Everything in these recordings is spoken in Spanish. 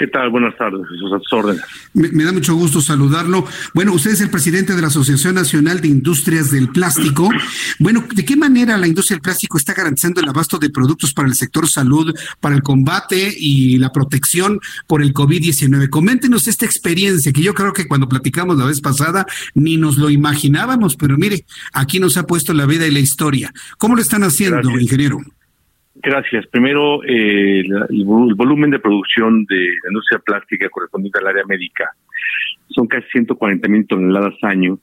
¿Qué tal? Buenas tardes, sus órdenes. Me, me, da mucho gusto saludarlo. Bueno, usted es el presidente de la Asociación Nacional de Industrias del Plástico. Bueno, ¿de qué manera la industria del plástico está garantizando el abasto de productos para el sector salud, para el combate y la protección por el COVID-19? Coméntenos esta experiencia que yo creo que cuando platicamos la vez pasada ni nos lo imaginábamos, pero mire, aquí nos ha puesto la vida y la historia. ¿Cómo lo están haciendo, Gracias. ingeniero? Gracias. Primero, eh, el, volumen de producción de la industria plástica correspondiente al área médica son casi 140 mil toneladas año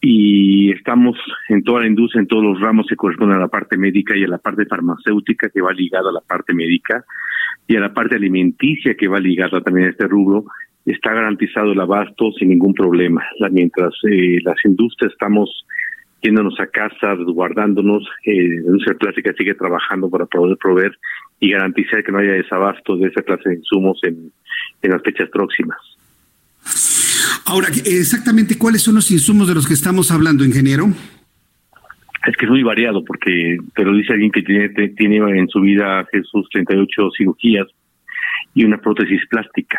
y estamos en toda la industria, en todos los ramos que corresponden a la parte médica y a la parte farmacéutica que va ligada a la parte médica y a la parte alimenticia que va ligada también a este rubro. Está garantizado el abasto sin ningún problema. Mientras eh, las industrias estamos yéndonos a casa, resguardándonos, eh, plástica sigue trabajando para poder proveer y garantizar que no haya desabasto de esa clase de insumos en, en las fechas próximas. Ahora, exactamente cuáles son los insumos de los que estamos hablando, ingeniero? Es que es muy variado, porque te lo dice alguien que tiene, tiene en su vida Jesús 38 cirugías y una prótesis plástica.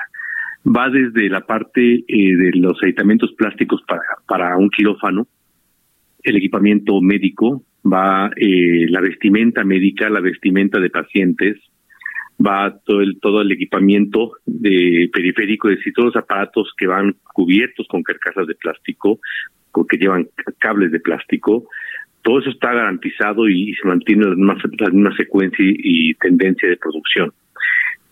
Va desde la parte eh, de los aditamentos plásticos para, para un quirófano, el equipamiento médico, va eh, la vestimenta médica, la vestimenta de pacientes, va todo el todo el equipamiento de periférico, es decir, todos los aparatos que van cubiertos con carcasas de plástico, que llevan cables de plástico, todo eso está garantizado y se mantiene la misma, la secuencia y, y tendencia de producción.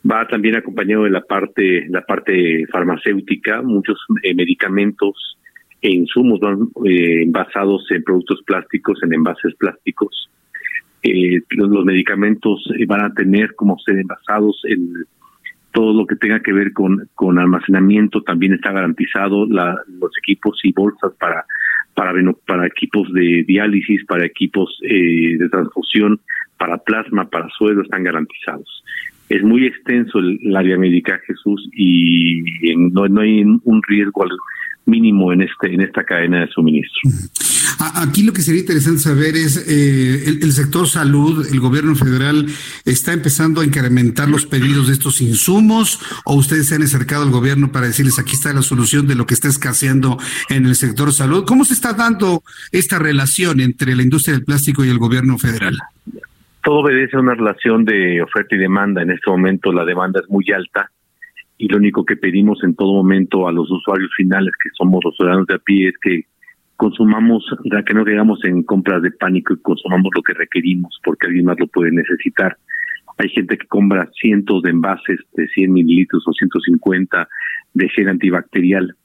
Va también acompañado de la parte la parte farmacéutica muchos eh, medicamentos e insumos van eh, basados en productos plásticos, en envases plásticos. Eh, los, medicamentos van a tener como ser envasados en todo lo que tenga que ver con, con almacenamiento. También está garantizado la, los equipos y bolsas para para para equipos de diálisis para equipos eh, de transfusión para plasma para suelo están garantizados. Es muy extenso el, área médica Jesús y no, no hay un riesgo mínimo en este en esta cadena de suministro. Aquí lo que sería interesante saber es eh, el, el, sector salud, el gobierno federal está empezando a incrementar los pedidos de estos insumos o ustedes se han acercado al gobierno para decirles aquí está la solución de lo que está escaseando en el sector salud. ¿Cómo se está dando esta relación entre la industria del plástico y el gobierno federal? Todo obedece a una relación de oferta y demanda. En este momento la demanda es muy alta y lo único que pedimos en todo momento a los usuarios finales, que somos los ciudadanos de a pie, es que consumamos, que no quedamos en compras de pánico y consumamos lo que requerimos, porque alguien más lo puede necesitar. Hay gente que compra cientos de envases de 100 mililitros o 150 de gel antibacterial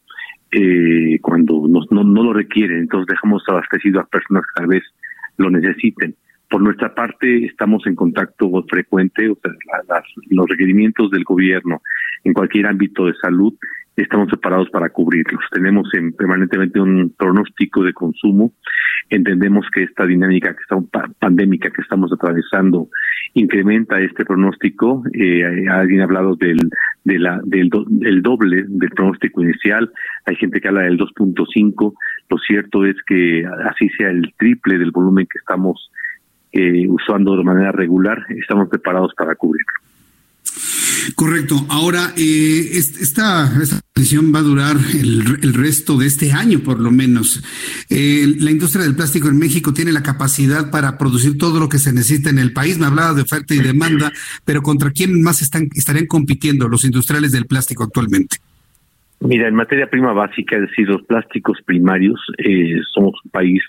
eh, cuando no, no, no lo requieren, entonces dejamos abastecido a personas que tal vez lo necesiten. Por nuestra parte, estamos en contacto frecuente, o sea, las, los requerimientos del gobierno en cualquier ámbito de salud, estamos preparados para cubrirlos. Tenemos en, permanentemente un pronóstico de consumo. Entendemos que esta dinámica que está pandémica que estamos atravesando incrementa este pronóstico. Eh, alguien ha hablado del de la, del, do, del doble del pronóstico inicial. Hay gente que habla del 2.5. Lo cierto es que así sea el triple del volumen que estamos eh, usando de manera regular, estamos preparados para cubrirlo. Correcto. Ahora, eh, esta, esta decisión va a durar el, el, resto de este año, por lo menos. Eh, la industria del plástico en México tiene la capacidad para producir todo lo que se necesita en el país. Me hablaba de oferta y demanda, pero ¿contra quién más están, estarían compitiendo los industriales del plástico actualmente? Mira, en materia prima básica, es decir, los plásticos primarios, eh, somos un país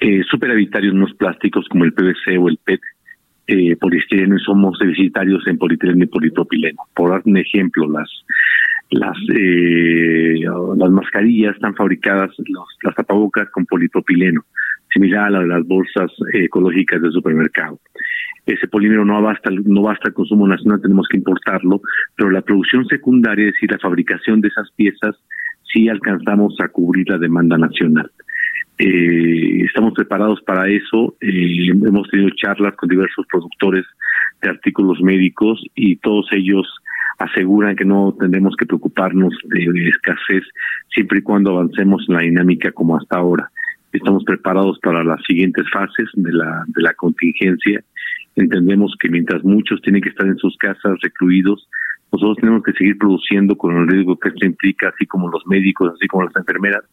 eh, superavitario en unos plásticos como el PVC o el PET, eh, poliestireno y somos deficitarios en polietileno y polipropileno. Por dar un ejemplo, las las eh, las mascarillas están fabricadas, las tapabocas con polipropileno. similar a la de las bolsas ecológicas del supermercado. Ese polímero no basta, no basta el consumo nacional, tenemos que importarlo, pero la producción secundaria, es decir, la fabricación de esas piezas, sí alcanzamos a cubrir la demanda nacional. Eh, estamos preparados para eso. Eh, hemos tenido charlas con diversos productores de artículos médicos y todos ellos aseguran que no tendremos que preocuparnos de, escasez siempre y cuando avancemos en la dinámica como hasta ahora. Estamos preparados para las siguientes fases de la, de la contingencia. Entendemos que mientras muchos tienen que estar en sus casas recluidos, nosotros tenemos que seguir produciendo con el riesgo que esto implica, así como los médicos, así como las enfermeras,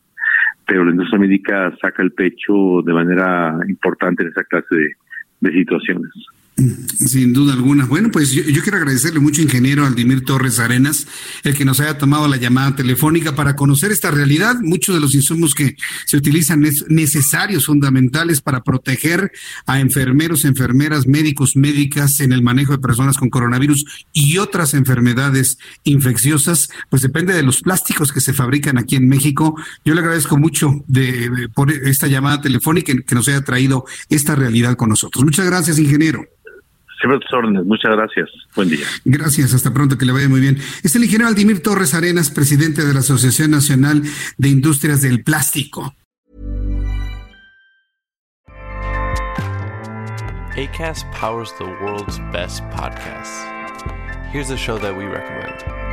pero la industria médica saca el pecho de manera importante en esa clase de situaciones. Sin duda alguna. Bueno, pues yo, quiero agradecerle mucho, ingeniero Aldimir Torres Arenas, el que nos haya tomado la llamada telefónica para conocer esta realidad. Muchos de los insumos que se utilizan es necesarios, fundamentales para proteger a enfermeros, enfermeras, médicos, médicas en el manejo de personas con coronavirus y otras enfermedades infecciosas, pues depende de los plásticos que se fabrican aquí en México. Yo le agradezco mucho de, por esta llamada telefónica que nos haya traído esta realidad con nosotros. Muchas gracias, ingeniero. Siempre tus órdenes. Muchas gracias. Buen día. Gracias. Hasta pronto. Que le vaya muy bien. Es el ingeniero Aldimir Torres Arenas, presidente de la Asociación Nacional de Industrias del Plástico. ACAST powers the world's best podcasts. Here's a show that we recommend.